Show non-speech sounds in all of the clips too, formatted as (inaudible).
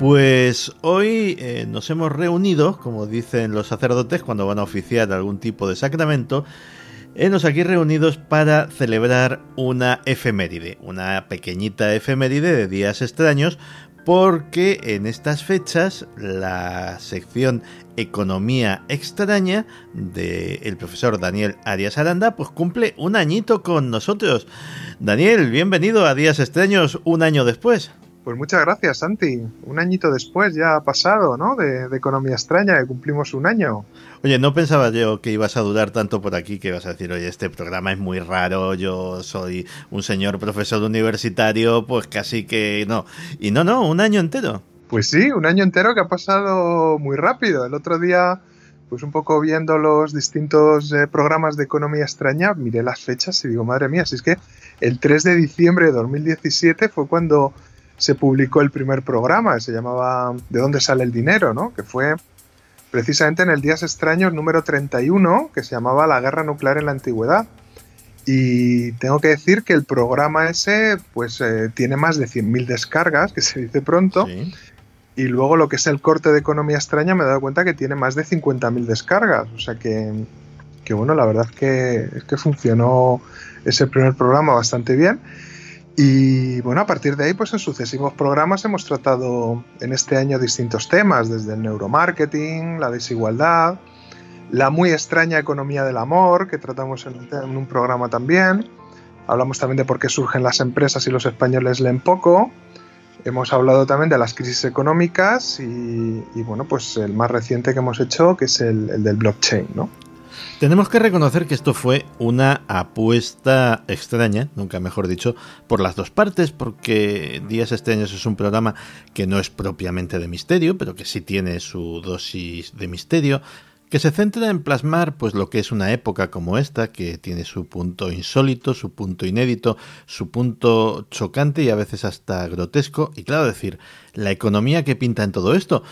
Pues hoy eh, nos hemos reunido, como dicen los sacerdotes cuando van a oficiar algún tipo de sacramento, hemos aquí reunidos para celebrar una efeméride, una pequeñita efeméride de días extraños, porque en estas fechas la sección Economía Extraña del profesor Daniel Arias Aranda pues cumple un añito con nosotros. Daniel, bienvenido a Días Extraños un año después. Pues muchas gracias, Santi. Un añito después ya ha pasado, ¿no? De, Economía Extraña, que cumplimos un año. Oye, no pensaba yo que ibas a durar tanto por aquí, que ibas a decir, oye, este programa es muy raro, yo soy un señor profesor universitario, pues casi que no. Y no, no, un año entero. Pues sí, un año entero que ha pasado muy rápido. El otro día, pues un poco viendo los distintos eh, programas de Economía Extraña, miré las fechas y digo, madre mía, si es que el 3 de diciembre de 2017 fue cuando se publicó el primer programa, se llamaba ¿De dónde sale el dinero? ¿no? Que fue precisamente en el Días Extraños número 31, que se llamaba La guerra nuclear en la antigüedad. Y tengo que decir que el programa ese pues eh, tiene más de 100.000 descargas, que se dice pronto. Y luego lo que es el corte de economía extraña me he dado cuenta que tiene más de 50.000 descargas. O sea que, que, bueno, la verdad es que, es que funcionó ese primer programa bastante bien. Y bueno, a partir de ahí, pues en sucesivos programas hemos tratado en este año distintos temas, desde el neuromarketing, la desigualdad, la muy extraña economía del amor, que tratamos en, un programa también. Hablamos también de por qué surgen las empresas y los españoles leen poco. Hemos hablado también de las crisis económicas y, bueno, pues el más reciente que hemos hecho, que es el, el del blockchain, ¿no? Tenemos que reconocer que esto fue una apuesta extraña, nunca mejor dicho, por las dos partes, porque Días Extraños es un programa que no es propiamente de misterio, pero que sí tiene su dosis de misterio, que se centra en plasmar pues lo que es una época como esta, que tiene su punto insólito, su punto inédito, su punto chocante y a veces hasta grotesco, y claro decir, la economía que pinta en todo esto,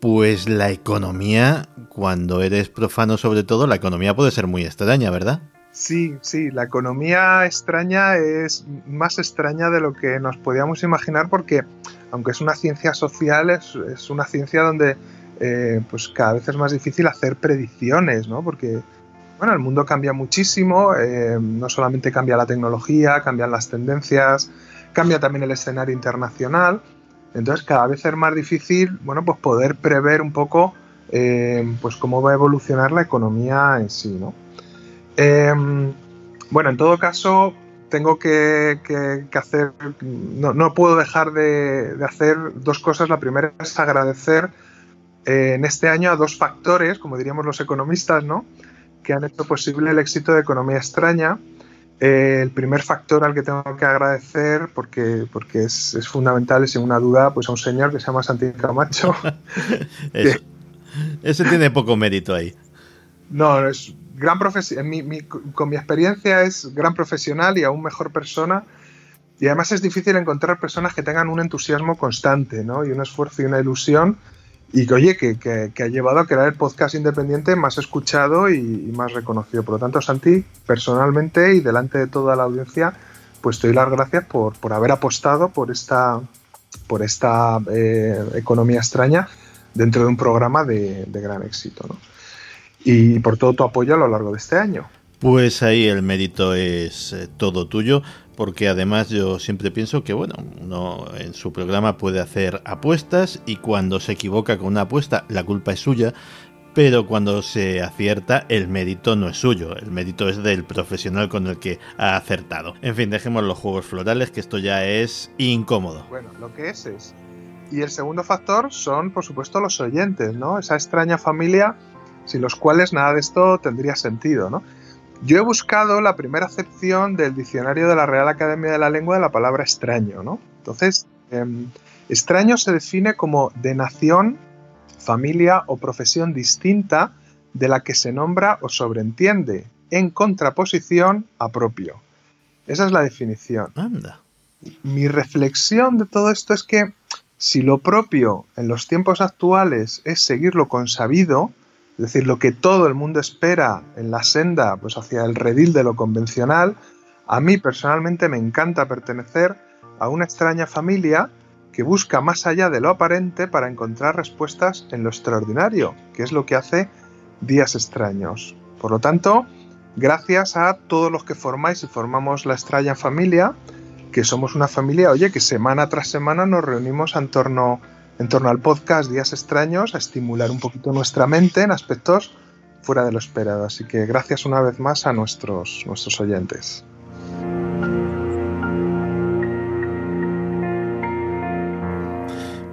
pues la economía, cuando eres profano sobre todo, la economía puede ser muy extraña, ¿verdad? Sí, sí, la economía extraña es más extraña de lo que nos podíamos imaginar porque, aunque es una ciencia social, es, una ciencia donde eh, pues cada vez es más difícil hacer predicciones, ¿no? Porque, bueno, el mundo cambia muchísimo, eh, no solamente cambia la tecnología, cambian las tendencias, cambia también el escenario internacional entonces cada vez es más difícil, bueno, pues poder prever un poco eh, pues cómo va a evolucionar la economía en sí, ¿no? Em, bueno, en todo caso, tengo que, hacer, no, puedo dejar de, hacer dos cosas. La primera es agradecer eh, en este año a dos factores, como diríamos los economistas, ¿no? que han hecho posible el éxito de Economía Extraña. Eh, el primer factor al que tengo que agradecer, porque, porque es, fundamental y sin una duda, pues a un señor que se llama Santi Camacho. (laughs) Ese tiene poco mérito ahí. No, es gran profesional. con mi experiencia es gran profesional y aún mejor persona. Y además es difícil encontrar personas que tengan un entusiasmo constante, ¿no? Y un esfuerzo y una ilusión y que, oye, que, ha llevado a crear el podcast independiente más escuchado y, más reconocido. Por lo tanto, Santi, personalmente y delante de toda la audiencia, pues te doy las gracias por, haber apostado por esta, por esta eh, economía extraña dentro de un programa de, gran éxito. ¿no? Y por todo tu apoyo a lo largo de este año. Pues ahí el mérito es eh, todo tuyo porque además yo siempre pienso que, bueno, uno en su programa puede hacer apuestas y cuando se equivoca con una apuesta la culpa es suya, pero cuando se acierta el mérito no es suyo, el mérito es del profesional con el que ha acertado. En fin, dejemos los juegos florales, que esto ya es incómodo. Bueno, lo que es es. Y el segundo factor son, por supuesto, los oyentes, ¿no? Esa extraña familia sin los cuales nada de esto tendría sentido, ¿no? Yo he buscado la primera acepción del diccionario de la Real Academia de la Lengua de la palabra extraño, ¿no? Entonces, em, extraño se define como de nación, familia o profesión distinta de la que se nombra o sobreentiende, en contraposición a propio. Esa es la definición. Anda. Mi reflexión de todo esto es que si lo propio en los tiempos actuales es seguir lo consabido, es decir, lo que todo el mundo espera en la senda, pues hacia el redil de lo convencional, a mí personalmente me encanta pertenecer a una extraña familia que busca más allá de lo aparente para encontrar respuestas en lo extraordinario, que es lo que hace Días Extraños. Por lo tanto, gracias a todos los que formáis y formamos la extraña familia, que somos una familia, oye, que semana tras semana nos reunimos en torno, en torno al podcast Días Extraños a estimular un poquito nuestra mente en aspectos fuera de lo esperado. Así que gracias una vez más a nuestros, nuestros oyentes.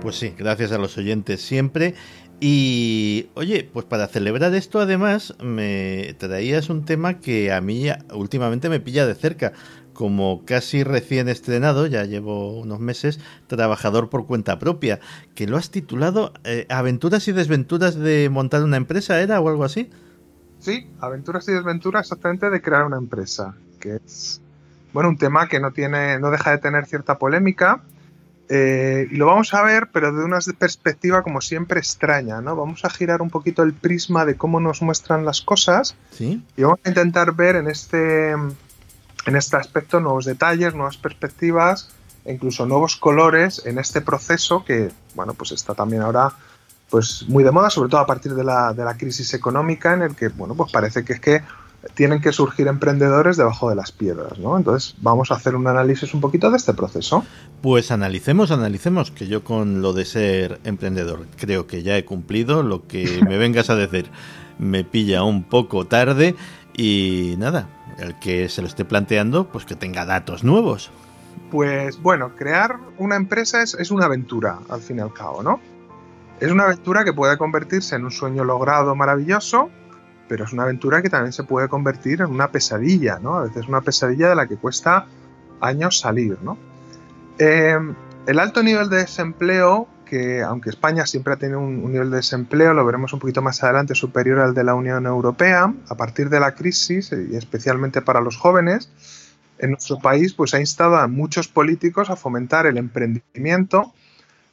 Pues sí, gracias a los oyentes siempre. Y oye, pues para celebrar esto además me traías un tema que a mí últimamente me pilla de cerca. Como casi recién estrenado, ya llevo unos meses, trabajador por cuenta propia, que lo has titulado eh, Aventuras y desventuras de montar una empresa, ¿era o algo así? Sí, Aventuras y desventuras exactamente de crear una empresa, que es bueno, un tema que no tiene, no deja de tener cierta polémica, eh, y lo vamos a ver, pero de una perspectiva como siempre extraña, ¿no? Vamos a girar un poquito el prisma de cómo nos muestran las cosas ¿Sí? y vamos a intentar ver en este, en este aspecto nuevos detalles, nuevas perspectivas e incluso nuevos colores en este proceso que, bueno, pues está también ahora pues muy de moda, sobre todo a partir de la, de la crisis económica en el que, bueno, pues parece que es que tienen que surgir emprendedores debajo de las piedras, ¿no? Entonces vamos a hacer un análisis un poquito de este proceso. Pues analicemos, analicemos, que yo con lo de ser emprendedor creo que ya he cumplido, lo que me vengas a decir me pilla un poco tarde y nada, el que se lo esté planteando, pues que tenga datos nuevos. Pues bueno, crear una empresa es, es una aventura, al fin y al cabo, ¿no? Es una aventura que puede convertirse en un sueño logrado maravilloso, pero es una aventura que también se puede convertir en una pesadilla, ¿no? A veces una pesadilla de la que cuesta años salir, ¿no? Eh, el alto nivel de desempleo, que aunque España siempre ha tenido un, un, nivel de desempleo, lo veremos un poquito más adelante, superior al de la Unión Europea, a partir de la crisis, y especialmente para los jóvenes, en nuestro país pues ha instado a muchos políticos a fomentar el emprendimiento,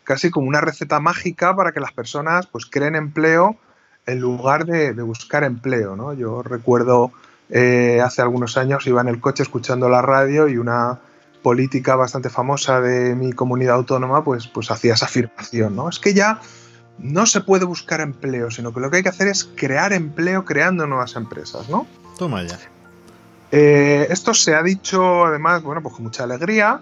casi como una receta mágica para que las personas pues creen empleo en lugar de, de buscar empleo. ¿no? Yo recuerdo eh, hace algunos años iba en el coche escuchando la radio y una política bastante famosa de mi comunidad autónoma pues, pues hacía esa afirmación. ¿no? Es que ya no se puede buscar empleo, sino que lo que hay que hacer es crear empleo creando nuevas empresas. ¿no? Toma ya. Eh, esto se ha dicho además, bueno, pues con mucha alegría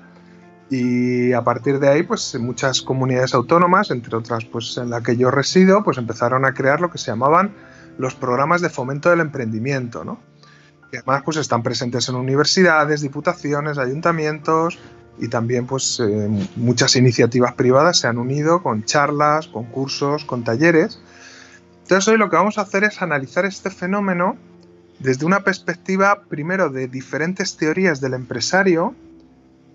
y a partir de ahí, pues muchas comunidades autónomas, entre otras, pues en la que yo resido, pues empezaron a crear lo que se llamaban los programas de fomento del emprendimiento, ¿no? Y además, pues están presentes en universidades, diputaciones, ayuntamientos y también, pues eh, muchas iniciativas privadas se han unido con charlas, con cursos, con talleres. Entonces hoy lo que vamos a hacer es analizar este fenómeno desde una perspectiva, primero, de diferentes teorías del empresario,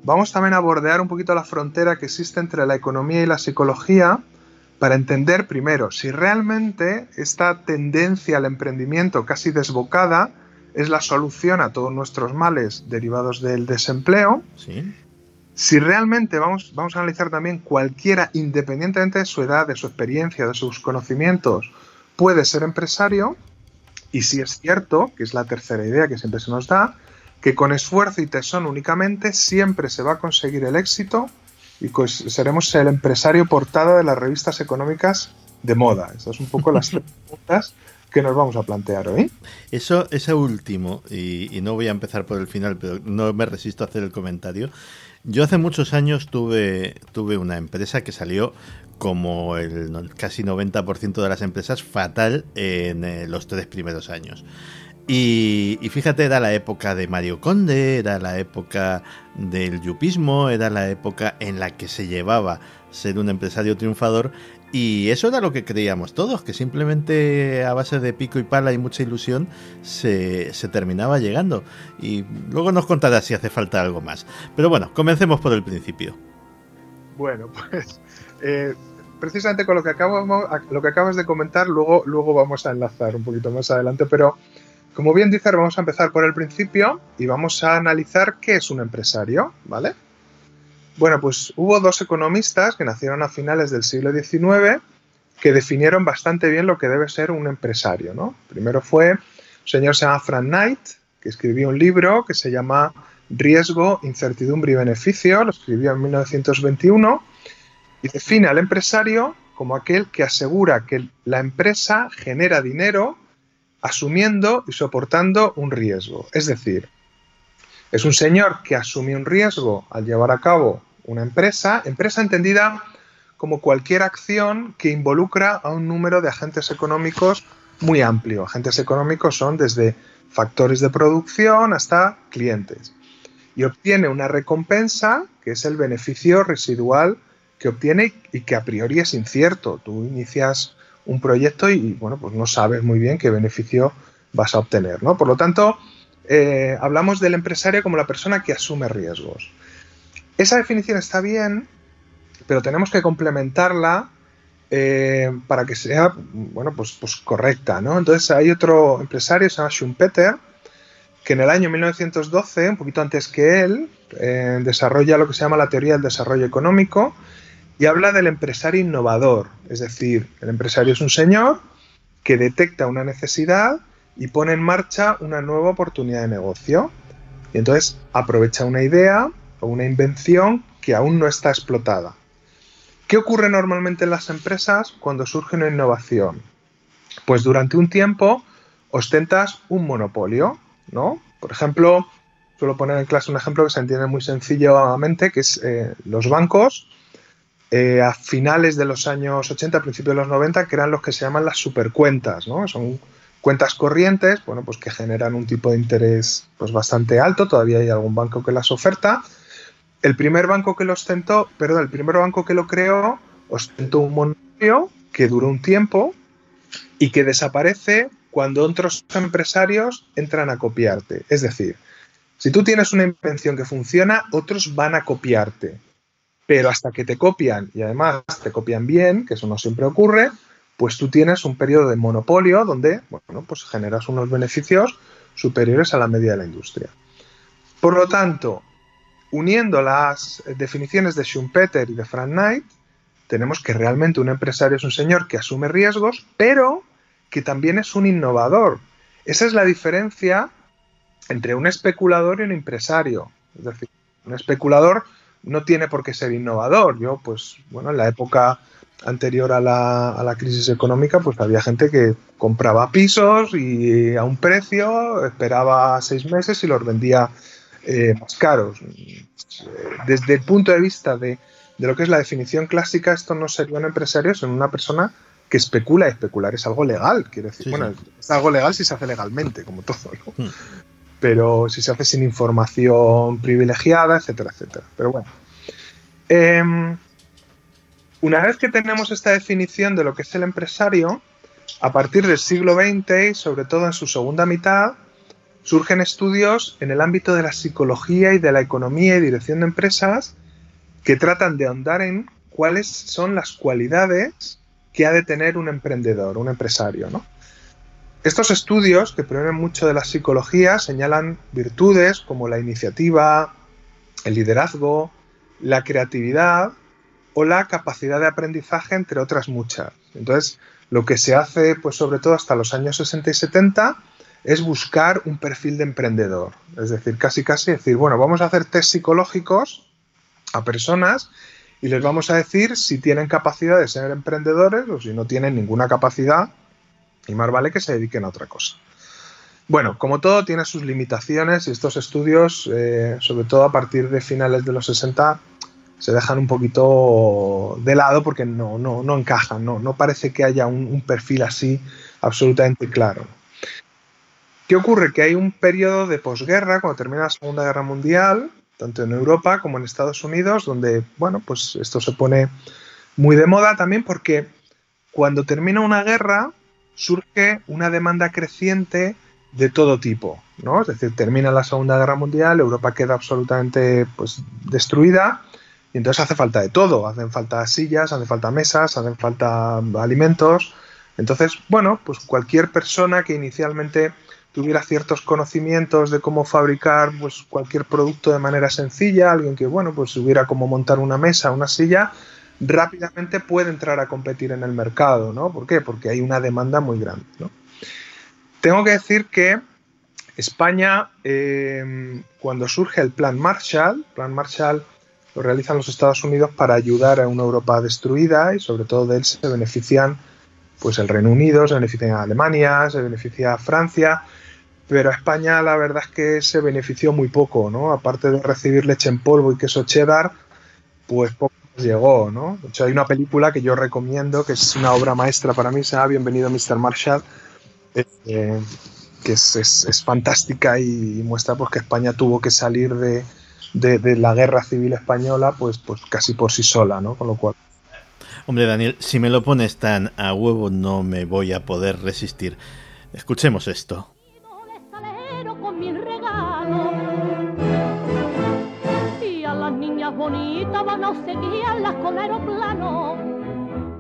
vamos también a bordear un poquito la frontera que existe entre la economía y la psicología para entender primero si realmente esta tendencia al emprendimiento casi desbocada es la solución a todos nuestros males derivados del desempleo. Sí. Si realmente vamos, vamos a analizar también cualquiera, independientemente de su edad, de su experiencia, de sus conocimientos, puede ser empresario. Y si es cierto, que es la tercera idea que siempre se nos da, que con esfuerzo y tesón únicamente siempre se va a conseguir el éxito y pues seremos el empresario portada de las revistas económicas de moda. Esas son un poco las (laughs) preguntas que nos vamos a plantear hoy. Eso, ese último, y, no voy a empezar por el final, pero no me resisto a hacer el comentario. Yo hace muchos años tuve, tuve una empresa que salió como el casi 90% de las empresas fatal en eh, los tres primeros años. Y, fíjate, era la época de Mario Conde, era la época del yupismo, era la época en la que se llevaba ser un empresario triunfador y eso era lo que creíamos todos, que simplemente a base de pico y pala y mucha ilusión se, se terminaba llegando. Y luego nos contarás si hace falta algo más. Pero bueno, comencemos por el principio. Bueno, (laughs) pues eh, precisamente con lo que, acabamos, lo que acabas de comentar, luego, luego vamos a enlazar un poquito más adelante, pero como bien dices, vamos a empezar por el principio y vamos a analizar qué es un empresario, ¿vale? Bueno, pues hubo dos economistas que nacieron a finales del siglo XIX que definieron bastante bien lo que debe ser un empresario, ¿no? Primero fue un señor se llama Frank Knight, que escribió un libro que se llama Riesgo, Incertidumbre y Beneficio, lo escribió en 1921, y define al empresario como aquel que asegura que la empresa genera dinero asumiendo y soportando un riesgo. Es decir, es un señor que asume un riesgo al llevar a cabo una empresa, empresa entendida como cualquier acción que involucra a un número de agentes económicos muy amplio. Agentes económicos son desde factores de producción hasta clientes. Y obtiene una recompensa que es el beneficio residual que obtiene y que a priori es incierto. Tú inicias un proyecto y, bueno, pues no sabes muy bien qué beneficio vas a obtener, ¿no? Por lo tanto, eh, hablamos del empresario como la persona que asume riesgos. Esa definición está bien, pero tenemos que complementarla eh, para que sea, bueno, pues, pues correcta, ¿no? Entonces hay otro empresario, se llama Schumpeter, que en el año 1912, un poquito antes que él, eh, desarrolla lo que se llama la teoría del desarrollo económico y habla del empresario innovador. Es decir, el empresario es un señor que detecta una necesidad y pone en marcha una nueva oportunidad de negocio. Y entonces aprovecha una idea o una invención que aún no está explotada. ¿Qué ocurre normalmente en las empresas cuando surge una innovación? Pues durante un tiempo ostentas un monopolio, ¿no? Por ejemplo, suelo poner en clase un ejemplo que se entiende muy sencillamente, que es eh, los bancos eh, a finales de los años 80, principios de los 90, que eran los que se llaman las supercuentas, ¿no? Son cuentas corrientes, bueno, pues que generan un tipo de interés pues bastante alto, todavía hay algún banco que las oferta, el primer banco que lo ostentó, perdón, el primer banco que lo creó ostentó un monopolio que duró un tiempo y que desaparece cuando otros empresarios entran a copiarte. Es decir, si tú tienes una invención que funciona, otros van a copiarte. Pero hasta que te copian y además te copian bien, que eso no siempre ocurre, pues tú tienes un periodo de monopolio donde, bueno, pues generas unos beneficios superiores a la media de la industria. Por lo tanto, uniendo las definiciones de Schumpeter y de Frank Knight, tenemos que realmente un empresario es un señor que asume riesgos, pero que también es un innovador. Esa es la diferencia entre un especulador y un empresario. Es decir, un especulador no tiene por qué ser innovador. Yo, pues, bueno, en la época anterior a la, a la, crisis económica, pues había gente que compraba pisos y a un precio, esperaba seis meses y los vendía eh, más caros. Desde el punto de vista de, lo que es la definición clásica, esto no sería un empresario, sino una persona que especula. Especular es algo legal, quiero decir. bueno, es algo legal si se hace legalmente, como todo, hmm. Pero si se hace sin información privilegiada, etcétera, etcétera. Pero bueno. Em, una vez que tenemos esta definición de lo que es el empresario, a partir del siglo XX y sobre todo en su segunda mitad, surgen estudios en el ámbito de la psicología y de la economía y dirección de empresas que tratan de ahondar en cuáles son las cualidades que ha de tener un emprendedor, un empresario. Estos estudios, que provienen mucho de la psicología, señalan virtudes como la iniciativa, el liderazgo, la creatividad o la capacidad de aprendizaje, entre otras muchas. Entonces, lo que se hace, pues sobre todo hasta los años 60 y 70, es buscar un perfil de emprendedor. Es decir, casi casi decir, bueno, vamos a hacer test psicológicos a personas y les vamos a decir si tienen capacidad de ser emprendedores o si no tienen ninguna capacidad y más vale que se dediquen a otra cosa. Bueno, como todo tiene sus limitaciones y estos estudios, eh, sobre todo a partir de finales de los 60, se dejan un poquito de lado porque no, no, no encajan, no, no parece que haya un, un perfil así absolutamente claro. ¿Qué ocurre? Que hay un periodo de posguerra, cuando termina la Segunda Guerra Mundial, tanto en Europa como en Estados Unidos, donde, bueno, pues esto se pone muy de moda también porque cuando termina una guerra surge una demanda creciente de todo tipo, ¿no? Es decir, termina la Segunda Guerra Mundial, Europa queda absolutamente pues, destruida y entonces hace falta de todo, hacen falta sillas, hacen falta mesas, hacen falta alimentos. Entonces, bueno, pues cualquier persona que inicialmente tuviera ciertos conocimientos de cómo fabricar pues, cualquier producto de manera sencilla, alguien que bueno, pues hubiera cómo montar una mesa, una silla, rápidamente puede entrar a competir en el mercado, ¿no? ¿Por qué? Porque hay una demanda muy grande, Tengo que decir que España, em, cuando surge el Plan Marshall, Plan Marshall lo realizan los Estados Unidos para ayudar a una Europa destruida y sobre todo de él se benefician pues el Reino Unido, se beneficia Alemania, se beneficia Francia, pero a España la verdad es que se benefició muy poco, ¿no? Aparte de recibir leche en polvo y queso cheddar, pues poco llegó, ¿no? De hecho hay una película que yo recomiendo, que es una obra maestra para mí, se llama Bienvenido Mr. Marshall, eh, que es, fantástica y, muestra pues que España tuvo que salir de, de, la guerra civil española pues, pues casi por sí sola, ¿no? Con lo cual... Hombre, Daniel, si me lo pones tan a huevo no me voy a poder resistir. Escuchemos esto. Y a las niñas bonitas van a seguirlas con aeroplano,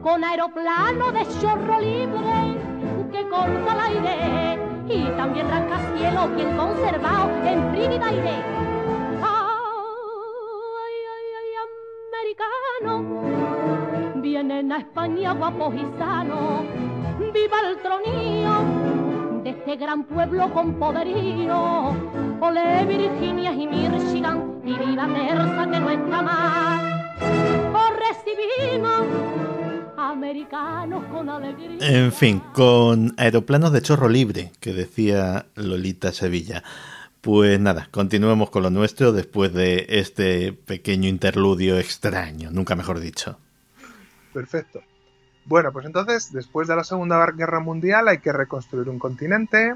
con aeroplano de chorro libre que corta el aire y también rascacielos bien conservado en frígida aire vienen a España guapos y sanos. Viva el tronío de este gran pueblo con poderío. Ole Virginia y Michigan y viva Terza que no está más. Os recibimos americanos con alegría. En fin, con aeroplanos de chorro libre, que decía Lolita Sevilla. Pues nada, continuemos con lo nuestro después de este pequeño interludio extraño, nunca mejor dicho. Perfecto. Bueno, pues entonces, después de la Segunda Guerra Mundial hay que reconstruir un continente,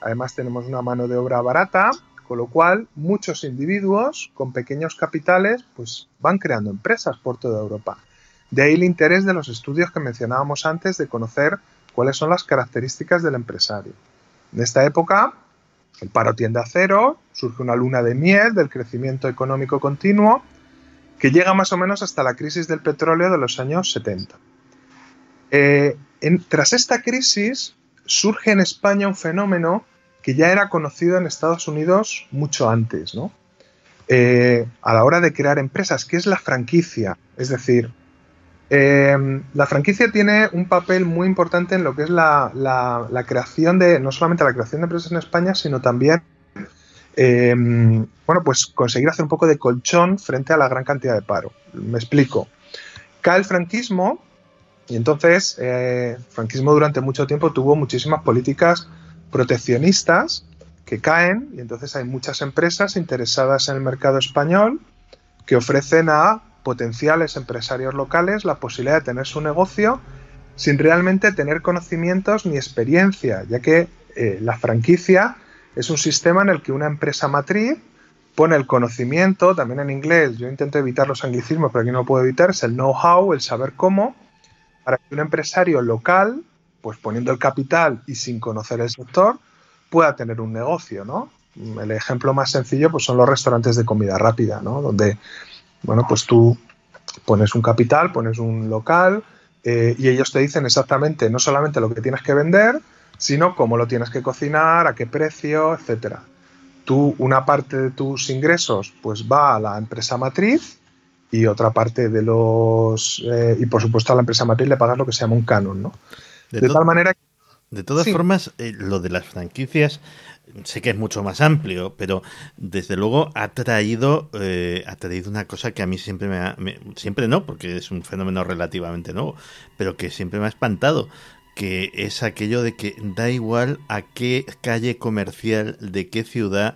además tenemos una mano de obra barata, con lo cual muchos individuos con pequeños capitales pues van creando empresas por toda Europa. De ahí el interés de los estudios que mencionábamos antes de conocer cuáles son las características del empresario. En esta época el paro tiende a cero, surge una luna de miel del crecimiento económico continuo que llega más o menos hasta la crisis del petróleo de los años 70. Eh, tras esta crisis surge en España un fenómeno que ya era conocido en Estados Unidos mucho antes, ¿no? Eh, a la hora de crear empresas, que es la franquicia. Es decir, Em, la franquicia tiene un papel muy importante en lo que es la, creación de, no solamente la creación de empresas en España, sino también, em, bueno, pues conseguir hacer un poco de colchón frente a la gran cantidad de paro. Me explico. Cae el franquismo y entonces eh, franquismo durante mucho tiempo tuvo muchísimas políticas proteccionistas que caen y entonces hay muchas empresas interesadas en el mercado español que ofrecen a potenciales empresarios locales la posibilidad de tener su negocio sin realmente tener conocimientos ni experiencia, ya que eh, la franquicia es un sistema en el que una empresa matriz pone el conocimiento, también en inglés, yo intento evitar los anglicismos, pero aquí no lo puedo evitar, es el know-how, el saber cómo, para que un empresario local, pues poniendo el capital y sin conocer el sector, pueda tener un negocio, ¿no? El ejemplo más sencillo pues son los restaurantes de comida rápida, ¿no? Donde bueno, pues tú pones un capital, pones un local eh, y ellos te dicen exactamente no solamente lo que tienes que vender, sino cómo lo tienes que cocinar, a qué precio, etcétera. Tú, una parte de tus ingresos, pues va a la empresa matriz y otra parte de los. Eh, y por supuesto a la empresa matriz le pagas lo que se llama un canon, ¿no? De, tal manera De todas formas, eh, lo de las franquicias sé que es mucho más amplio, pero desde luego ha traído, eh, ha traído una cosa que a mí siempre me ha, siempre no, porque es un fenómeno relativamente nuevo, pero que siempre me ha espantado, que es aquello de que da igual a qué calle comercial, de qué ciudad,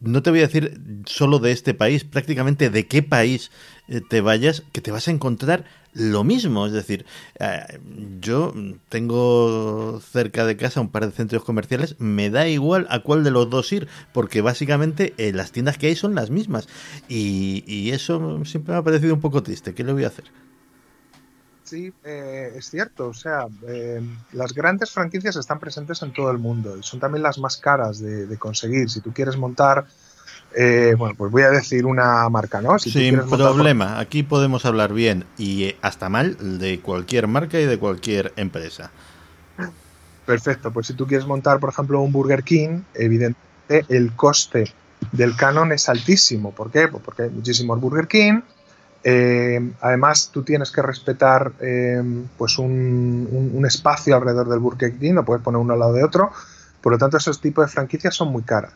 no te voy a decir solo de este país, prácticamente de qué país eh, te vayas, que te vas a encontrar lo mismo. Es decir, eh, yo tengo cerca de casa un par de centros comerciales, me da igual a cuál de los dos ir, porque básicamente eh, las tiendas que hay son las mismas. Y, eso siempre me ha parecido un poco triste. ¿Qué le voy a hacer? Sí, eh, es cierto. O sea, las grandes franquicias están presentes en todo el mundo y son también las más caras de conseguir. Si tú quieres montar eh, bueno, pues voy a decir una marca, ¿no? Sin problema, aquí podemos hablar bien y eh, hasta mal de cualquier marca y de cualquier empresa. Perfecto, pues si tú quieres montar, por ejemplo, un Burger King, evidentemente el coste del canon es altísimo. ¿Por qué? Pues porque hay muchísimos Burger King. Eh, además, tú tienes que respetar pues un, un, espacio alrededor del Burger King, no puedes poner uno al lado de otro. Por lo tanto, esos tipos de franquicias son muy caras.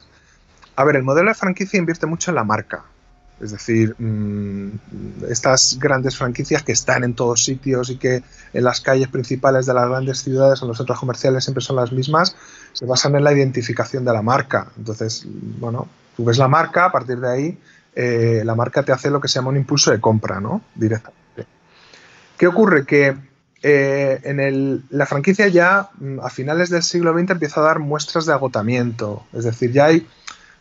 A ver, el modelo de franquicia invierte mucho en la marca. Es decir, mm, estas grandes franquicias que están en todos sitios y que en las calles principales de las grandes ciudades, en los centros comerciales siempre son las mismas, se basan en la identificación de la marca. Entonces, bueno, tú ves la marca, a partir de ahí eh, la marca te hace lo que se llama un impulso de compra, ¿no? Directamente. ¿Qué ocurre? Que eh, en la franquicia ya mm, a finales del siglo XX empieza a dar muestras de agotamiento. Es decir, ya hay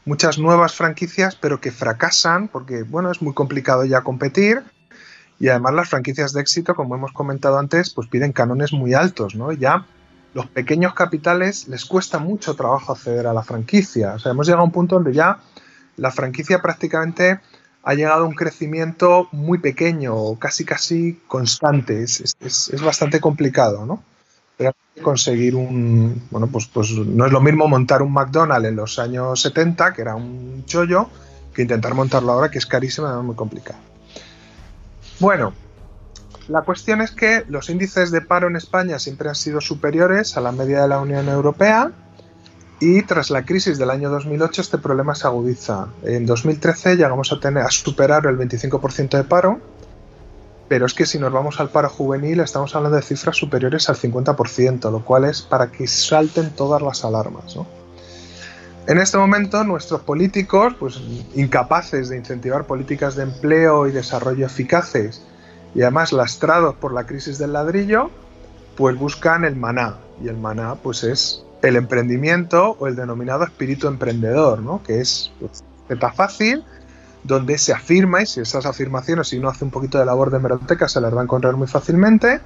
muchas nuevas franquicias, pero que fracasan porque, bueno, es muy complicado ya competir. Y además las franquicias de éxito, como hemos comentado antes, pues piden canones muy altos, ¿no? Ya los pequeños capitales les cuesta mucho trabajo acceder a la franquicia. O sea, hemos llegado a un punto donde ya la franquicia prácticamente ha llegado a un crecimiento muy pequeño, casi casi constante. Es, es bastante complicado, ¿no? conseguir un. Bueno, pues, pues no es lo mismo montar un McDonald's en los años 70, que era un chollo, que intentar montarlo ahora, que es carísimo y muy complicado. Bueno, la cuestión es que los índices de paro en España siempre han sido superiores a la media de la Unión Europea y tras la crisis del año 2008 este problema se agudiza. En 2013 llegamos a, tener, a superar el 25% de paro pero es que si nos vamos al paro juvenil estamos hablando de cifras superiores al 50%, lo cual es para que salten todas las alarmas. En este momento nuestros políticos, pues incapaces de incentivar políticas de empleo y desarrollo eficaces y además lastrados por la crisis del ladrillo, pues buscan el maná. Y el maná pues es el emprendimiento o el denominado espíritu emprendedor, ¿no? que es pues, fácil, donde se afirma, y si esas afirmaciones, si uno hace un poquito de labor de hemeroteca, se las va a encontrar muy fácilmente,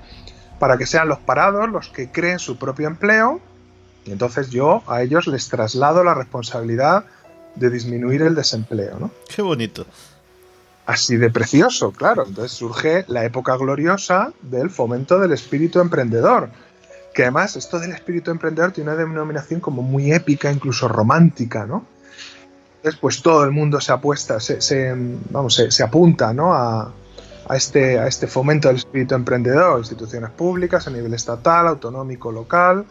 para que sean los parados los que creen su propio empleo, y entonces yo a ellos les traslado la responsabilidad de disminuir el desempleo. ¿no? Qué bonito. Así de precioso, claro. Entonces surge la época gloriosa del fomento del espíritu emprendedor. Que además esto del espíritu emprendedor tiene una denominación como muy épica, incluso romántica, ¿no? pues todo el mundo se apuesta, se, vamos, se, apunta a, este, a este fomento del espíritu emprendedor, instituciones públicas a nivel estatal, autonómico, local,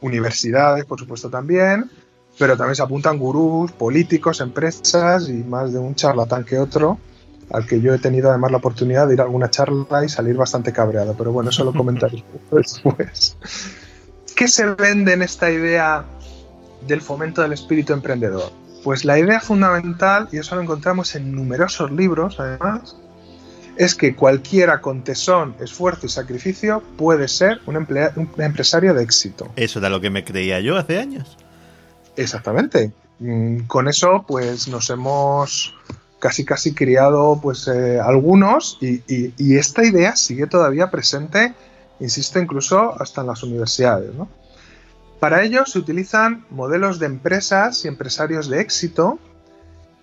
universidades, por supuesto, también, pero también se apuntan gurús, políticos, empresas y más de un charlatán que otro, al que yo he tenido además la oportunidad de ir a alguna charla y salir bastante cabreado, pero bueno, eso lo comentaré (laughs) después. ¿Qué se vende en esta idea del fomento del espíritu emprendedor? Pues la idea fundamental, y eso lo encontramos en numerosos libros además, es que cualquiera con tesón, esfuerzo y sacrificio puede ser un, empresario de éxito. Eso era lo que me creía yo hace años. Exactamente. Mm, con eso, pues nos hemos casi casi criado pues eh, algunos y, y, esta idea sigue todavía presente, insisto, incluso hasta en las universidades. ¿no? Para ello se utilizan modelos de empresas y empresarios de éxito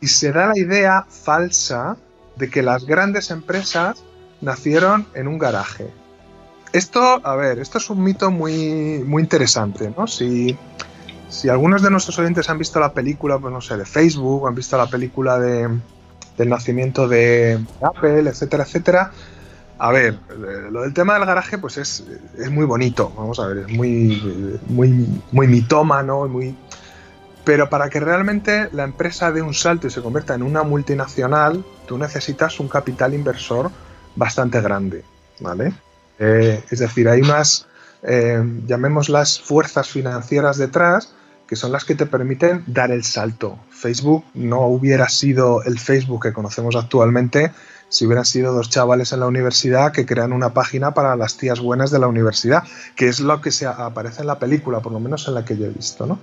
y se da la idea falsa de que las grandes empresas nacieron en un garaje. Esto, a ver, esto es un mito muy, muy interesante, ¿no? Si, si algunos de nuestros oyentes han visto la película, pues no sé, de Facebook, han visto la película de, del nacimiento de Apple, etcétera, etcétera, a ver, eh, lo del tema del garaje, pues es, muy bonito, vamos a ver, es muy, muy, muy mitómano, muy... Pero para que realmente la empresa dé un salto y se convierta en una multinacional, tú necesitas un capital inversor bastante grande, ¿vale? Eh, es decir, hay unas, eh, llamémoslas fuerzas financieras detrás, que son las que te permiten dar el salto. Facebook no hubiera sido el Facebook que conocemos actualmente si hubieran sido dos chavales en la universidad que crean una página para las tías buenas de la universidad, que es lo que se aparece en la película, por lo menos en la que yo he visto, ¿no?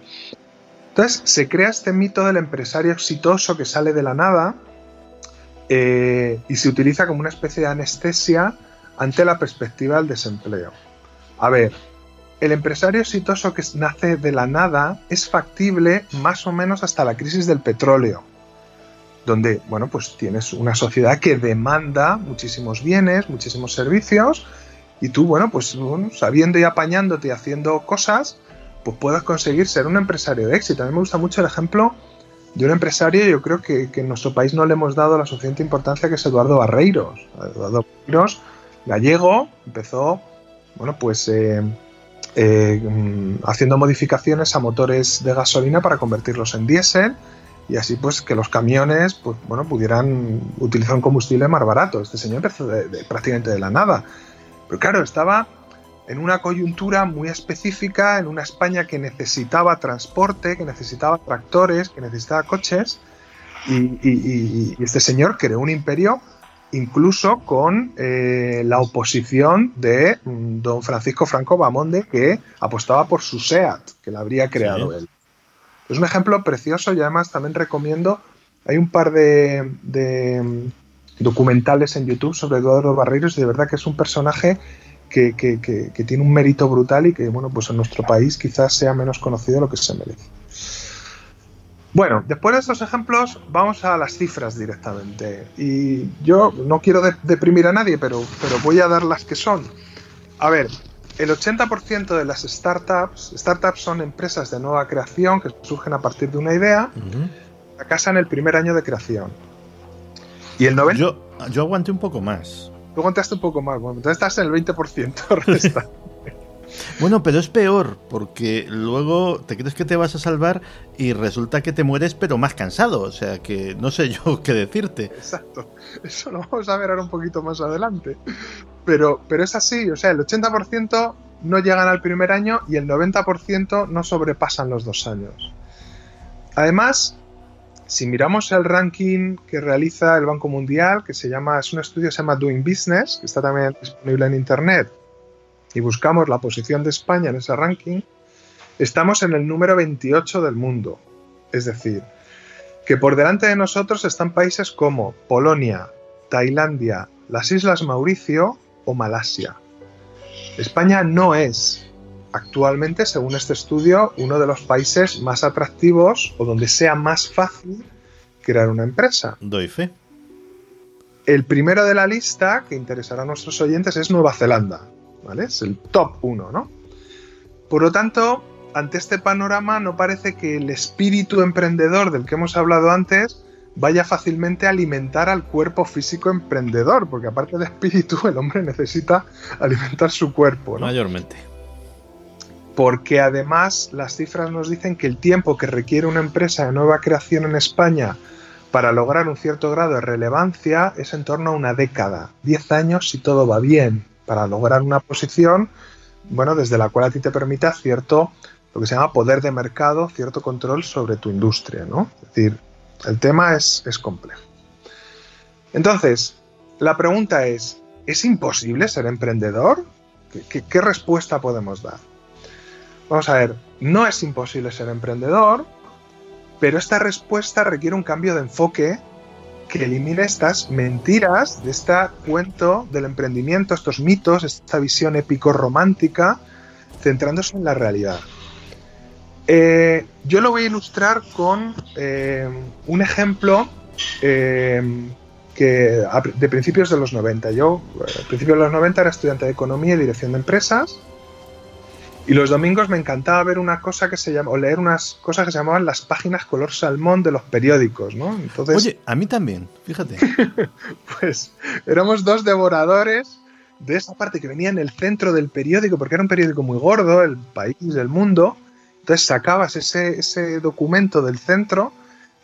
Entonces se crea este mito del empresario exitoso que sale de la nada eh, y se utiliza como una especie de anestesia ante la perspectiva del desempleo. A ver, el empresario exitoso que nace de la nada es factible más o menos hasta la crisis del petróleo donde, bueno, pues tienes una sociedad que demanda muchísimos bienes, muchísimos servicios, y tú, bueno, pues sabiendo y apañándote y haciendo cosas, pues puedas conseguir ser un empresario de éxito. A mí me gusta mucho el ejemplo de un empresario, yo creo que, en nuestro país no le hemos dado la suficiente importancia, que es Eduardo Barreiros. Eduardo Barreiros, gallego, empezó, bueno, pues eh, eh, mm, haciendo modificaciones a motores de gasolina para convertirlos en diésel y así pues que los camiones pues bueno pudieran utilizar un combustible más barato. Este señor empezó de, prácticamente de la nada. Pero claro, estaba en una coyuntura muy específica, en una España que necesitaba transporte, que necesitaba tractores, que necesitaba coches, y, este señor creó un imperio incluso con eh, la oposición de mm, don Francisco Franco Bamonde, que apostaba por su SEAT, que la habría creado él. Es un ejemplo precioso y además también recomiendo, hay un par de, mm, documentales en YouTube sobre Eduardo Barreiros y de verdad que es un personaje que, que, tiene un mérito brutal y que, bueno, pues en nuestro país quizás sea menos conocido de lo que se merece. Bueno, después de estos ejemplos, vamos a las cifras directamente. Y yo no quiero deprimir a nadie, pero, pero voy a dar las que son. A ver, el 80% de las startups, startups son empresas de nueva creación que surgen a partir de una idea, fracasan el primer año de creación. Y el 90%. Yo, yo aguanté un poco más. Tú aguantaste un poco más, bueno, entonces estás en el 20% (laughs) Bueno, pero es peor, porque luego te crees que te vas a salvar y resulta que te mueres, pero más cansado. O sea que no sé yo (laughs) qué decirte. Exacto. Eso lo vamos a ver ahora un poquito más adelante. Pero, pero es así, o sea, el 80% no llegan al primer año y el 90% no sobrepasan los dos años. Además, si miramos el ranking que realiza el Banco Mundial, que se llama, es un estudio que se llama Doing Business, que está también disponible en Internet, y buscamos la posición de España en ese ranking, estamos en el número 28 del mundo. Es decir, que por delante de nosotros están países como Polonia, Tailandia, las Islas Mauricio o Malasia. España no es actualmente, según este estudio, uno de los países más atractivos o donde sea más fácil crear una empresa. Doy fe. El primero de la lista, que interesará a nuestros oyentes, es Nueva Zelanda, es el top 1, ¿no? Por lo tanto, ante este panorama no parece que el espíritu emprendedor del que hemos hablado antes vaya fácilmente a alimentar al cuerpo físico emprendedor, porque aparte del espíritu, el hombre necesita alimentar su cuerpo. Mayormente. Porque además las cifras nos dicen que el tiempo que requiere una empresa de nueva creación en España para lograr un cierto grado de relevancia es en torno a una década, 10 años si todo va bien para lograr una posición, bueno, desde la cual a ti te permita cierto, lo que se llama poder de mercado, cierto control sobre tu industria, ¿no? Es decir, el tema es, complejo. Entonces, la pregunta es, ¿es imposible ser emprendedor? qué respuesta podemos dar? Vamos a ver, no es imposible ser emprendedor, pero esta respuesta requiere un cambio de enfoque que elimine estas mentiras de este cuento del emprendimiento, estos mitos, esta visión épico-romántica, centrándose en la realidad. Eh, yo lo voy a ilustrar con eh, un ejemplo eh, que de principios de los 90. Yo, a principios de los 90, era estudiante de Economía y Dirección de Empresas y los domingos me encantaba ver una cosa que se llama, o leer unas cosas que se llamaban las páginas color salmón de los periódicos, ¿no? Entonces, Oye, a mí también, fíjate. (laughs) pues éramos dos devoradores de esa parte que venía en el centro del periódico, porque era un periódico muy gordo, el país, del mundo. Entonces sacabas ese, ese documento del centro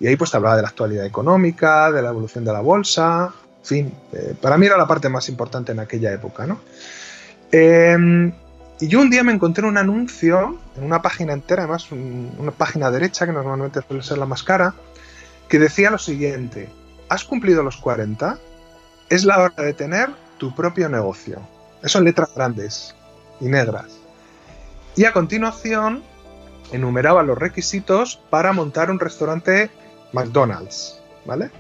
y ahí pues te hablaba de la actualidad económica, de la evolución de la bolsa, en fin, eh, para mí era la parte más importante en aquella época, ¿no? Eh, y yo un día me encontré un anuncio en una página entera, además una página derecha, que normalmente suele ser la más cara, que decía lo siguiente, has cumplido los 40, es la hora de tener tu propio negocio. Eso en letras grandes y negras. Y a continuación enumeraba los requisitos para montar un restaurante McDonald's, ¿vale?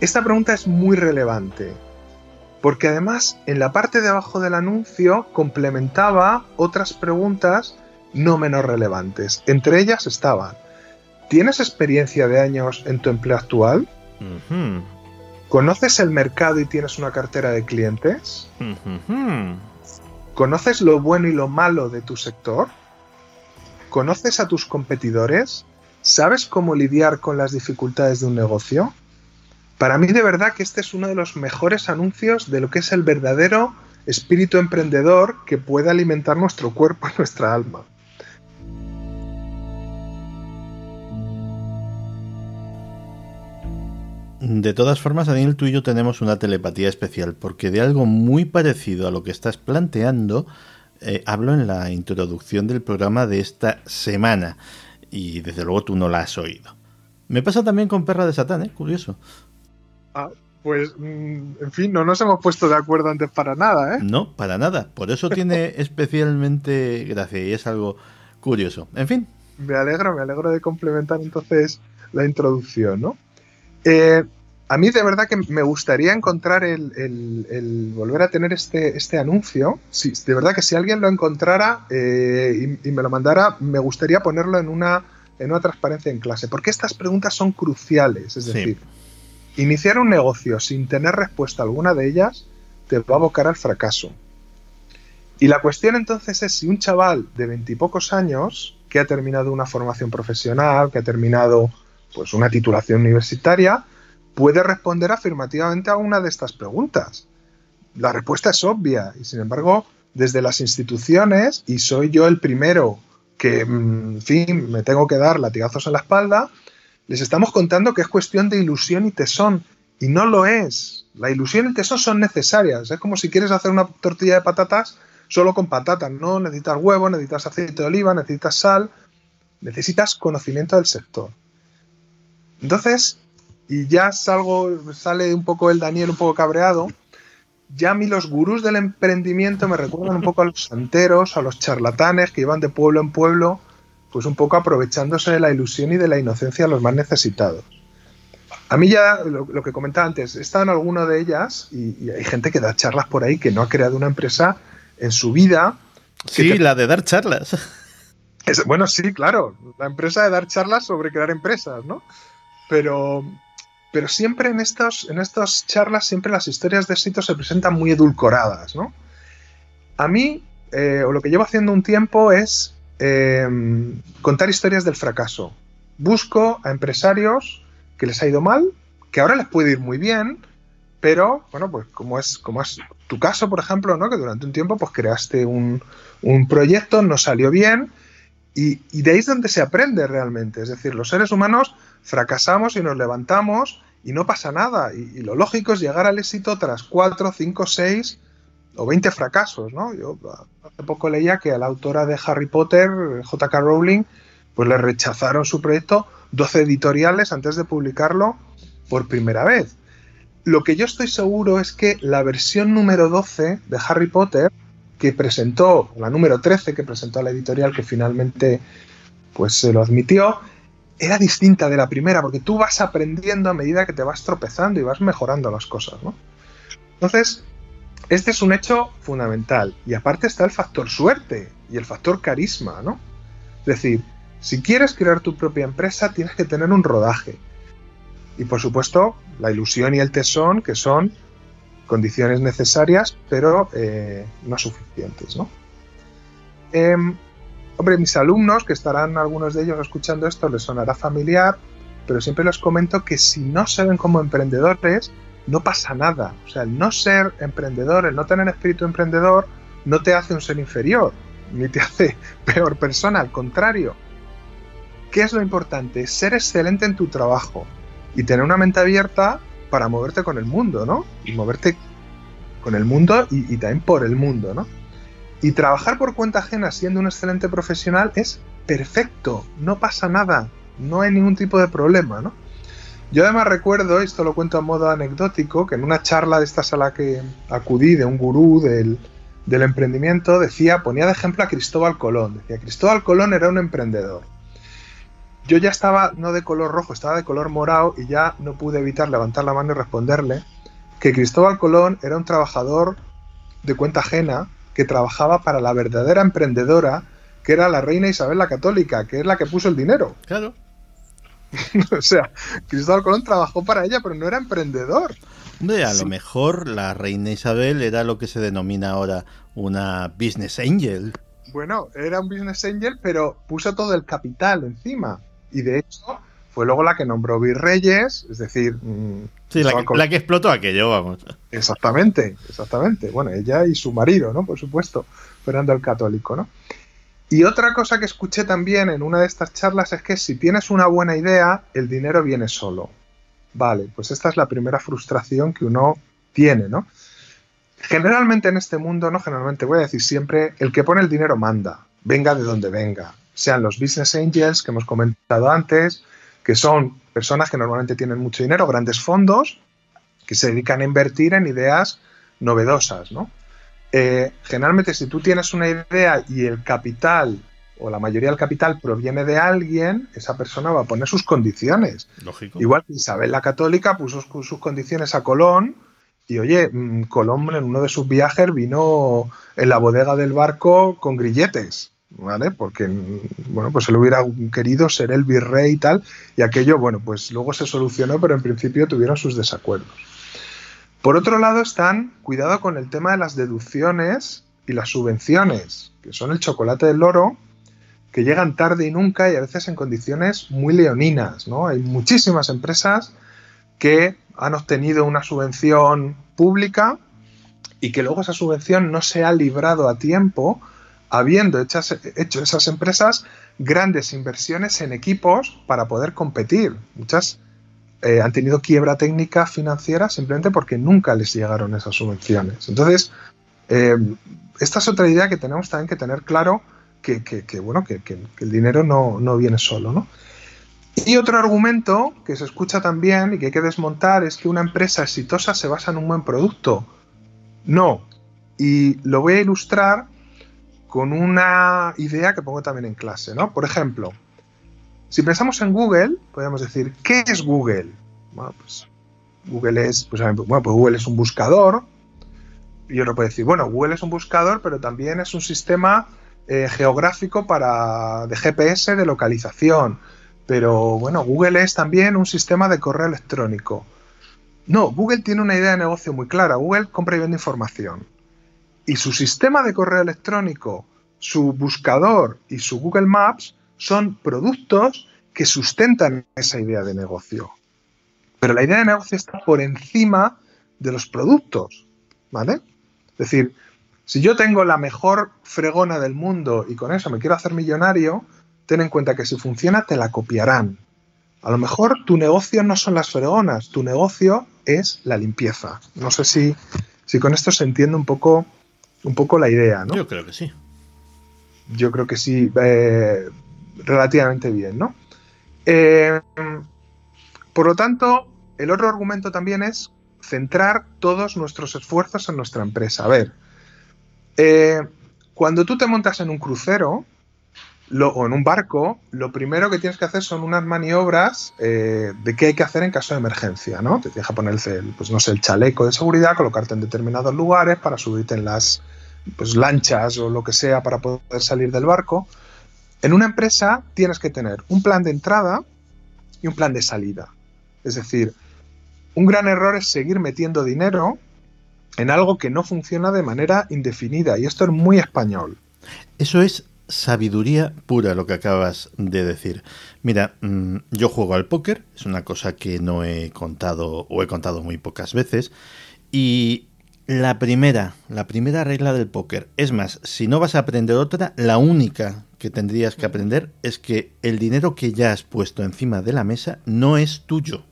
Esta pregunta es muy relevante porque además en la parte de abajo del anuncio complementaba otras preguntas no menos relevantes. Entre ellas estaban, ¿tienes experiencia de años en tu empleo actual? ¿Conoces el mercado y tienes una cartera de clientes? ¿Conoces lo bueno y lo malo de tu sector? ¿Conoces a tus competidores? ¿Sabes cómo lidiar con las dificultades de un negocio? Para mí de verdad que este es uno de los mejores anuncios de lo que es el verdadero espíritu emprendedor que puede alimentar nuestro cuerpo y nuestra alma. De todas formas, Daniel, tú y yo tenemos una telepatía especial, porque de algo muy parecido a lo que estás planteando, eh, hablo en la introducción del programa de esta semana, y desde luego tú no la has oído. Me pasa también con Perra de Satán, ¿eh? Curioso. Ah, pues, mm, en fin, no nos hemos puesto de acuerdo antes para nada, ¿eh? No, para nada. Por eso tiene (laughs) especialmente gracia y es algo curioso. En fin. Me alegro, me alegro de complementar entonces la introducción, ¿no? Eh, a mí de verdad que me gustaría encontrar el, volver a tener este, este anuncio. Si, de verdad que si alguien lo encontrara eh, y, me lo mandara, me gustaría ponerlo en una, en una transparencia en clase. Porque estas preguntas son cruciales. Es decir, iniciar un negocio sin tener respuesta alguna de ellas te va a abocar al fracaso. Y la cuestión entonces es si un chaval de veintipocos años que ha terminado una formación profesional, que ha terminado pues una titulación universitaria, puede responder afirmativamente a una de estas preguntas. La respuesta es obvia y sin embargo, desde las instituciones, y soy yo el primero que, mm, en fin, me tengo que dar latigazos en la espalda, les estamos contando que es cuestión de ilusión y tesón. Y no lo es. La ilusión y el tesón son necesarias. Es como si quieres hacer una tortilla de patatas solo con patatas. No necesitas huevo, necesitas aceite de oliva, necesitas sal, necesitas conocimiento del sector. Entonces, y ya salgo, sale un poco el Daniel un poco cabreado, ya a mí los gurús del emprendimiento me recuerdan un poco a los santeros, a los charlatanes que iban de pueblo en pueblo, pues un poco aprovechándose de la ilusión y de la inocencia de los más necesitados. A mí ya, lo, que comentaba antes, he estado en alguna de ellas y, hay gente que da charlas por ahí que no ha creado una empresa en su vida. Sí, la de dar charlas. (laughs) bueno, sí, claro, la empresa de dar charlas sobre crear empresas, ¿no? Pero, pero siempre en estas, en estas charlas, siempre las historias de éxito se presentan muy edulcoradas, ¿no? A mí, eh, o lo que llevo haciendo un tiempo es em, contar historias del fracaso. Busco a empresarios que les ha ido mal, que ahora les puede ir muy bien, pero bueno, pues como es, como es tu caso, por ejemplo, ¿no? Que durante un tiempo pues creaste un, un proyecto, no salió bien, y, de ahí es donde se aprende realmente. Es decir, los seres humanos fracasamos y nos levantamos y no pasa nada. Y, lo lógico es llegar al éxito tras cuatro, cinco, seis o 20 fracasos, ¿no? Yo hace poco leía que a la autora de Harry Potter, J.K. Rowling, pues le rechazaron su proyecto 12 editoriales antes de publicarlo por primera vez. Lo que yo estoy seguro es que la versión número 12 de Harry Potter que presentó, la número 13 que presentó a la editorial que finalmente pues se lo admitió, era distinta de la primera, porque tú vas aprendiendo a medida que te vas tropezando y vas mejorando las cosas, ¿no? Entonces, este es un hecho fundamental. Y aparte está el factor suerte y el factor carisma, ¿no? Es decir, si quieres crear tu propia empresa, tienes que tener un rodaje. Y por supuesto, la ilusión y el tesón, que son condiciones necesarias, pero eh, no suficientes. ¿no? Em, hombre, mis alumnos, que estarán algunos de ellos escuchando esto, les sonará familiar, pero siempre les comento que si no se ven como emprendedores, no pasa nada. O sea, el no ser emprendedor, el no tener espíritu emprendedor, no te hace un ser inferior, ni te hace (laughs) peor persona, al contrario. ¿Qué es lo importante? Ser excelente en tu trabajo y tener una mente abierta para moverte con el mundo, ¿no? Y moverte con el mundo y, también por el mundo, ¿no? Y trabajar por cuenta ajena siendo un excelente profesional es perfecto, no pasa nada, no hay ningún tipo de problema, ¿no? Yo además recuerdo, esto lo cuento a modo anecdótico, que en una charla de esta sala que acudí de un gurú del, del emprendimiento, decía, ponía de ejemplo a Cristóbal Colón. Decía, Cristóbal Colón era un emprendedor yo ya estaba no de color rojo, estaba de color morado y ya no pude evitar levantar la mano y responderle que Cristóbal Colón era un trabajador de cuenta ajena que trabajaba para la verdadera emprendedora que era la reina Isabel la Católica, que es la que puso el dinero. Claro. (laughs) o sea, Cristóbal Colón trabajó para ella, pero no era emprendedor. Hombre, a lo mejor la reina Isabel era lo que se denomina ahora una business angel. Bueno, era un business angel, pero puso todo el capital encima y de hecho fue luego la que nombró virreyes, es decir... Mm, sí, la que, explotó aquello, vamos. Exactamente, exactamente. Bueno, ella y su marido, ¿no? Por supuesto, Fernando el Católico, ¿no? Y otra cosa que escuché también en una de estas charlas es que si tienes una buena idea, el dinero viene solo. Vale, pues esta es la primera frustración que uno tiene, ¿no? Generalmente en este mundo, no generalmente, voy a decir siempre, el que pone el dinero manda, venga de donde venga. Sean los business angels que hemos comentado antes, que son personas que normalmente tienen mucho dinero, grandes fondos, que se dedican a invertir en ideas novedosas, ¿no? Eh, generalmente si tú tienes una idea y el capital o la mayoría del capital proviene de alguien, esa persona va a poner sus condiciones. Lógico. Igual que Isabel la Católica puso sus condiciones a Colón y oye, mm, Colón en uno de sus viajes vino en la bodega del barco con grilletes. ¿Vale? Porque, mm, bueno, pues él hubiera querido ser el virrey y tal, y aquello, bueno, pues luego se solucionó, pero en principio tuvieron sus desacuerdos. Por otro lado están, cuidado con el tema de las deducciones y las subvenciones, que son el chocolate del loro, que llegan tarde y nunca y a veces en condiciones muy leoninas, ¿no? Hay muchísimas empresas que han obtenido una subvención pública y que luego esa subvención no se ha librado a tiempo, habiendo hecho esas empresas grandes inversiones en equipos para poder competir. Muchas eh, han tenido quiebra técnica financiera simplemente porque nunca les llegaron esas subvenciones. Entonces, eh, esta es otra idea que tenemos también que tener claro que, bueno, que, el dinero no, viene solo, ¿no? Y otro argumento que se escucha también y que hay que desmontar es que una empresa exitosa se basa en un buen producto. No. Y lo voy a ilustrar con una idea que pongo también en clase, ¿no? Por ejemplo, si pensamos en Google, podríamos decir, ¿qué es Google? Bueno, pues Google es, pues, bueno, pues Google es un buscador. Y uno puede decir, bueno, Google es un buscador, pero también es un sistema eh, geográfico para, de GPS de localización. Pero bueno, Google es también un sistema de correo electrónico. No, Google tiene una idea de negocio muy clara. Google compra y vende información. Y su sistema de correo electrónico, su buscador y su Google Maps son productos que sustentan esa idea de negocio. Pero la idea de negocio está por encima de los productos. ¿Vale? Es decir, si yo tengo la mejor fregona del mundo y con eso me quiero hacer millonario, ten en cuenta que si funciona te la copiarán. A lo mejor tu negocio no son las fregonas, tu negocio es la limpieza. No sé si, si con esto se entiende un poco, un poco la idea, ¿no? Yo creo que sí. Yo creo que sí, eh, relativamente bien, ¿no? Eh, por lo tanto, el otro argumento también es centrar todos nuestros esfuerzos en nuestra empresa. A ver, eh, cuando tú te montas en un crucero o en un barco, lo primero que tienes que hacer son unas maniobras eh, de qué hay que hacer en caso de emergencia, ¿no? Te tienes que poner el, pues no sé, el chaleco de seguridad, colocarte en determinados lugares para subirte en las pues, lanchas o lo que sea para poder salir del barco. En una empresa tienes que tener un plan de entrada y un plan de salida. Es decir, un gran error es seguir metiendo dinero en algo que no funciona de manera indefinida. Y esto es muy español. Eso es sabiduría pura lo que acabas de decir. Mira, mm, yo juego al póker, es una cosa que no he contado o he contado muy pocas veces. Y la primera, la primera regla del póker, es más, si no vas a aprender otra, la única que tendrías que aprender es que el dinero que ya has puesto encima de la mesa no es tuyo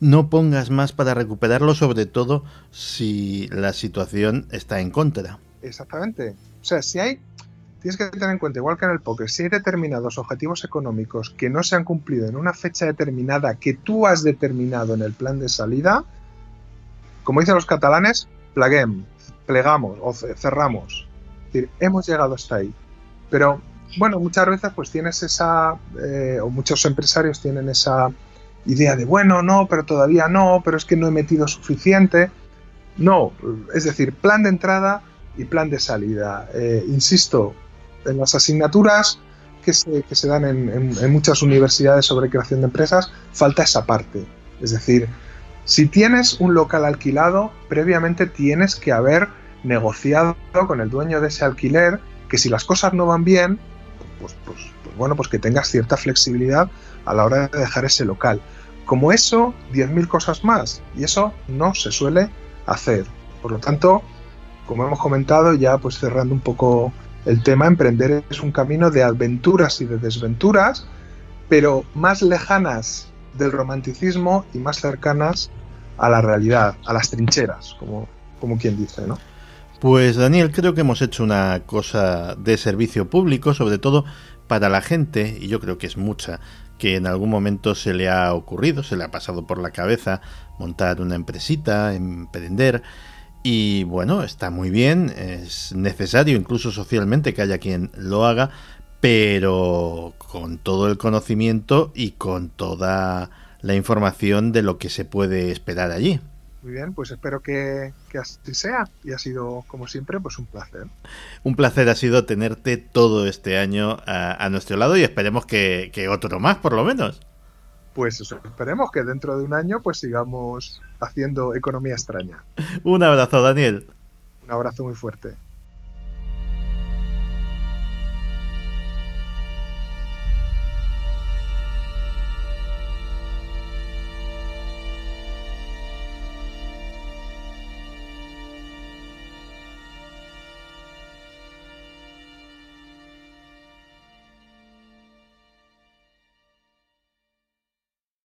no pongas más para recuperarlo, sobre todo si la situación está en contra. Exactamente. O sea, si hay, tienes que tener en cuenta, igual que en el póker, si hay determinados objetivos económicos que no se han cumplido en una fecha determinada que tú has determinado en el plan de salida, como dicen los catalanes, plaguem, plegamos o cerramos. Es decir, hemos llegado hasta ahí. Pero bueno, muchas veces pues tienes esa, eh, o muchos empresarios tienen esa idea de, bueno, no, pero todavía no, pero es que no he metido suficiente. No, es decir, plan de entrada y plan de salida. Eh, insisto, en las asignaturas que se, que se dan en, en, muchas universidades sobre creación de empresas, falta esa parte. Es decir, si tienes un local alquilado, previamente tienes que haber negociado con el dueño de ese alquiler que si las cosas no van bien, pues, pues, pues bueno, pues que tengas cierta flexibilidad a la hora de dejar ese local. Como eso, 10.000 cosas más. Y eso no se suele hacer. Por lo tanto, como hemos comentado, ya pues cerrando un poco el tema, emprender es un camino de aventuras y de desventuras, pero más lejanas del romanticismo y más cercanas a la realidad, a las trincheras, como, como quien dice, ¿no? Pues Daniel, creo que hemos hecho una cosa de servicio público, sobre todo para la gente, y yo creo que es mucha, que en algún momento se le ha ocurrido, se le ha pasado por la cabeza montar una empresita, emprender, y bueno, está muy bien, es necesario incluso socialmente que haya quien lo haga, pero con todo el conocimiento y con toda la información de lo que se puede esperar allí. Muy bien, pues espero que, así sea y ha sido, como siempre, pues un placer. Un placer ha sido tenerte todo este año a, nuestro lado y esperemos que, que, otro más, por lo menos. Pues eso, esperemos que dentro de un año pues sigamos haciendo economía extraña. Un abrazo, Daniel. Un abrazo muy fuerte.